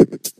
you